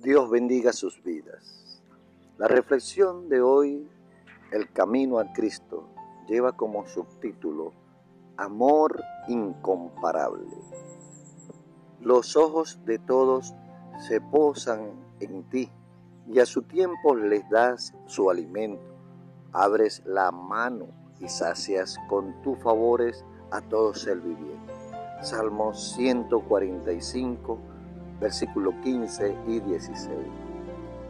Dios bendiga sus vidas. La reflexión de hoy, El camino a Cristo, lleva como subtítulo Amor incomparable. Los ojos de todos se posan en ti y a su tiempo les das su alimento. Abres la mano y sacias con tus favores a todo ser viviente. Salmo 145 versículo 15 y 16.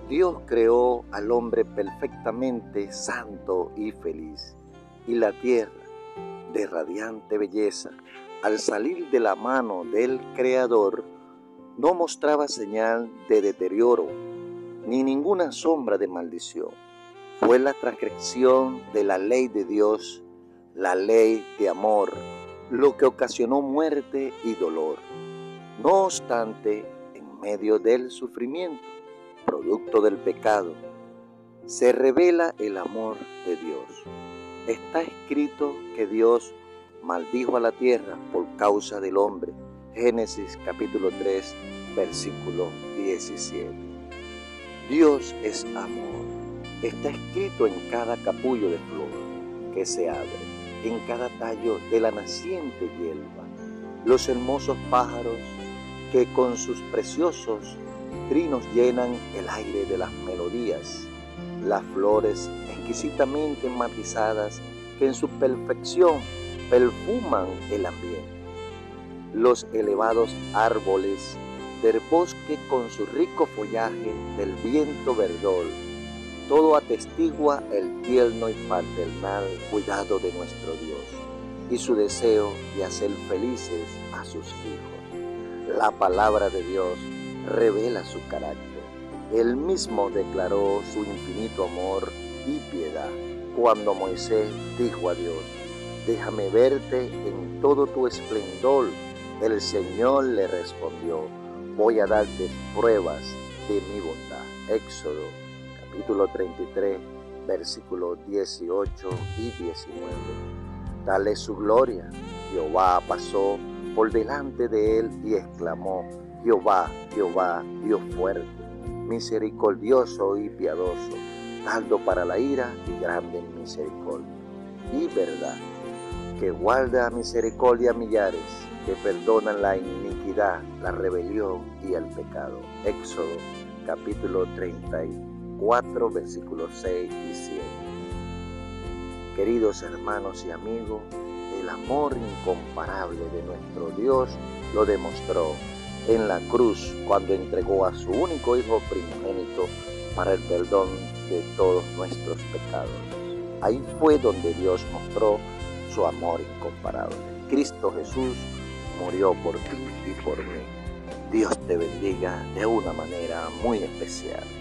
Dios creó al hombre perfectamente santo y feliz, y la tierra, de radiante belleza, al salir de la mano del Creador, no mostraba señal de deterioro, ni ninguna sombra de maldición. Fue la transgresión de la ley de Dios, la ley de amor, lo que ocasionó muerte y dolor. No obstante, medio del sufrimiento, producto del pecado, se revela el amor de Dios. Está escrito que Dios maldijo a la tierra por causa del hombre. Génesis capítulo 3, versículo 17. Dios es amor. Está escrito en cada capullo de flor que se abre, en cada tallo de la naciente hierba. Los hermosos pájaros que con sus preciosos trinos llenan el aire de las melodías, las flores exquisitamente matizadas que en su perfección perfuman el ambiente, los elevados árboles del bosque con su rico follaje del viento verdol, todo atestigua el tierno y paternal cuidado de nuestro Dios y su deseo de hacer felices a sus hijos. La palabra de Dios revela su carácter. Él mismo declaró su infinito amor y piedad cuando Moisés dijo a Dios, déjame verte en todo tu esplendor. El Señor le respondió, voy a darte pruebas de mi bondad. Éxodo capítulo 33, versículos 18 y 19. Dale su gloria. Jehová pasó por delante de él y exclamó, Jehová, Jehová, Dios fuerte, misericordioso y piadoso, alto para la ira y grande en misericordia. Y verdad, que guarda misericordia a millares, que perdonan la iniquidad, la rebelión y el pecado. Éxodo capítulo 34, versículos 6 y 7. Queridos hermanos y amigos, el amor incomparable de nuestro Dios lo demostró en la cruz cuando entregó a su único Hijo primogénito para el perdón de todos nuestros pecados. Ahí fue donde Dios mostró su amor incomparable. Cristo Jesús murió por ti y por mí. Dios te bendiga de una manera muy especial.